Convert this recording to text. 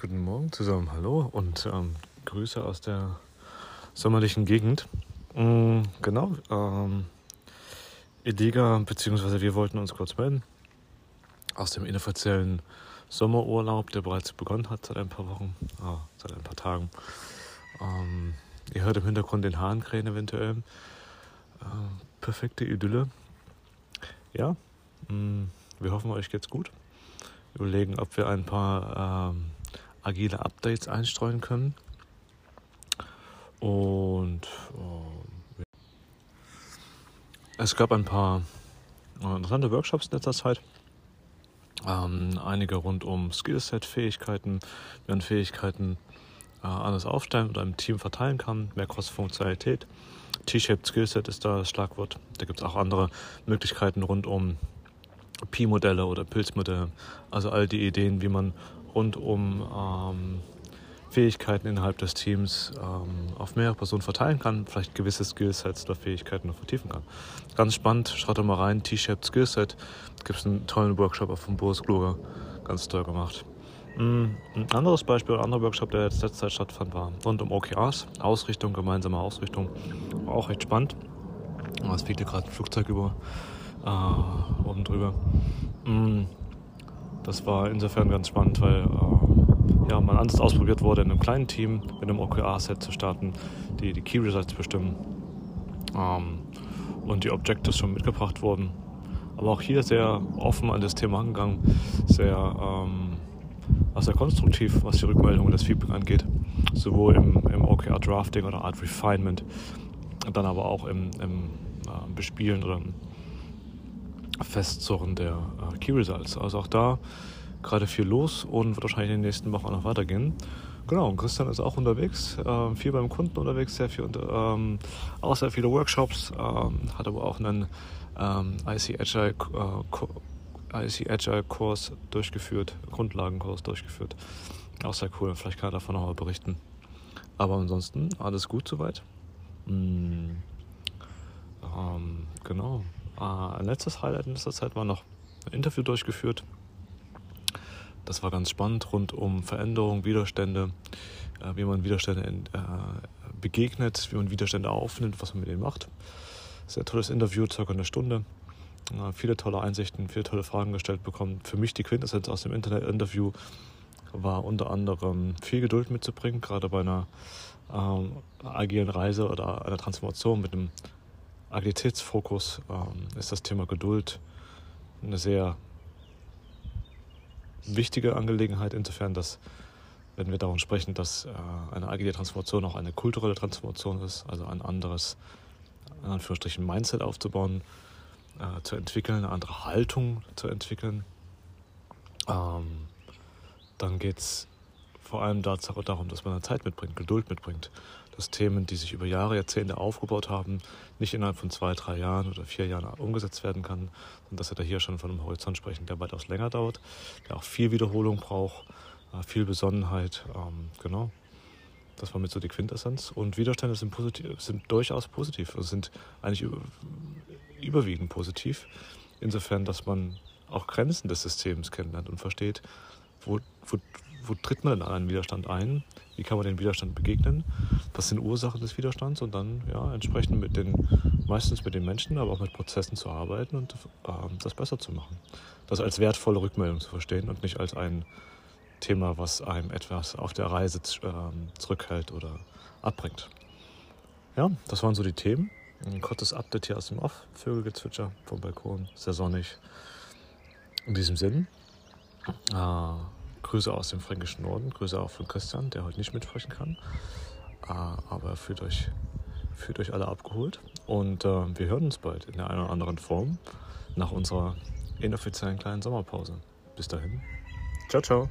Guten Morgen zusammen, hallo und ähm, Grüße aus der sommerlichen Gegend. Mhm, genau, ähm, Ediga, beziehungsweise wir wollten uns kurz melden aus dem inoffiziellen Sommerurlaub, der bereits begonnen hat seit ein paar Wochen, ah, seit ein paar Tagen. Ähm, ihr hört im Hintergrund den Hahnkrähen eventuell. Äh, perfekte Idylle. Ja, mh, mm, wir hoffen, euch geht's gut. Überlegen, ob wir ein paar ähm, agile Updates einstreuen können. Und äh, es gab ein paar interessante Workshops in letzter Zeit. Ähm, einige rund um Skillset, Fähigkeiten, wie man Fähigkeiten äh, anders aufstellen oder im Team verteilen kann, mehr Cross-Funktionalität. T-Shaped Skillset ist da das Schlagwort. Da gibt es auch andere Möglichkeiten rund um Pi-Modelle oder Pilzmodelle. Also all die Ideen, wie man rund um ähm, Fähigkeiten innerhalb des Teams ähm, auf mehrere Personen verteilen kann, vielleicht gewisse Skillsets oder Fähigkeiten noch vertiefen kann. Ganz spannend, schaut doch mal rein, T-Shaped Skillset, gibt es einen tollen Workshop von Boris Kluger, ganz toll gemacht. Mm, ein anderes Beispiel, ein anderer Workshop, der jetzt letzte Zeit stattfand, war rund um OKRs, Ausrichtung, gemeinsame Ausrichtung, war auch recht spannend. Es fliegt hier gerade ein Flugzeug über, äh, oben drüber. Mm, das war insofern ganz spannend, weil äh, ja, mal anders ausprobiert wurde, in einem kleinen Team mit einem OKR-Set zu starten, die die Key Results bestimmen ähm, und die Objectives schon mitgebracht wurden. Aber auch hier sehr offen an das Thema angegangen, sehr, ähm, sehr konstruktiv, was die Rückmeldung und das Feedback angeht. Sowohl im, im OKR-Drafting oder Art Refinement, dann aber auch im, im äh, Bespielen oder im Festzurren der äh, Key Results. Also auch da gerade viel los und wird wahrscheinlich in den nächsten Wochen noch weitergehen. Genau, und Christian ist auch unterwegs, äh, viel beim Kunden unterwegs, sehr viel, ähm, auch sehr viele Workshops, ähm, hat aber auch einen ähm, IC Agile, äh, IC Agile Kurs durchgeführt, Grundlagenkurs durchgeführt. Auch sehr cool, vielleicht kann er davon noch mal berichten. Aber ansonsten alles gut soweit. Mm, ähm, genau. Äh, ein letztes Highlight in letzter Zeit war noch ein Interview durchgeführt. Das war ganz spannend rund um Veränderungen, Widerstände, äh, wie man Widerstände äh, begegnet, wie man Widerstände aufnimmt, was man mit denen macht. Sehr tolles Interview, circa eine Stunde. Viele tolle Einsichten, viele tolle Fragen gestellt bekommen. Für mich die Quintessenz aus dem Internet-Interview war unter anderem viel Geduld mitzubringen, gerade bei einer ähm, agilen Reise oder einer Transformation mit einem Agilitätsfokus ähm, ist das Thema Geduld eine sehr wichtige Angelegenheit, insofern, dass, wenn wir davon sprechen, dass äh, eine agile Transformation auch eine kulturelle Transformation ist, also ein anderes, in Anführungsstrichen, Mindset aufzubauen, äh, zu entwickeln, eine andere Haltung zu entwickeln, ähm, dann geht es vor allem darum, dass man Zeit mitbringt, Geduld mitbringt dass die sich über Jahre, Jahrzehnte aufgebaut haben, nicht innerhalb von zwei, drei Jahren oder vier Jahren umgesetzt werden kann, sondern dass wir da hier schon von einem Horizont sprechen, der weitaus länger dauert, der auch viel Wiederholung braucht, äh, viel Besonnenheit. Ähm, genau. Das war mit so die Quintessenz. Und Widerstände sind, positiv, sind durchaus positiv, also sind eigentlich überwiegend positiv. Insofern, dass man auch Grenzen des Systems kennenlernt und versteht, wo, wo, wo tritt man denn an einen Widerstand ein? Wie kann man den Widerstand begegnen? Was sind Ursachen des Widerstands? Und dann ja, entsprechend mit den, meistens mit den Menschen, aber auch mit Prozessen zu arbeiten und äh, das besser zu machen. Das als wertvolle Rückmeldung zu verstehen und nicht als ein Thema, was einem etwas auf der Reise äh, zurückhält oder abbringt. Ja, das waren so die Themen. Ein kurzes Update hier aus dem Off. Vögelgezwitscher vom Balkon, sehr sonnig. In diesem Sinn, äh, Grüße aus dem fränkischen Norden, Grüße auch von Christian, der heute nicht mitsprechen kann. Äh, aber fühlt euch, fühlt euch alle abgeholt. Und äh, wir hören uns bald in der einen oder anderen Form nach unserer inoffiziellen kleinen Sommerpause. Bis dahin. Ciao, ciao.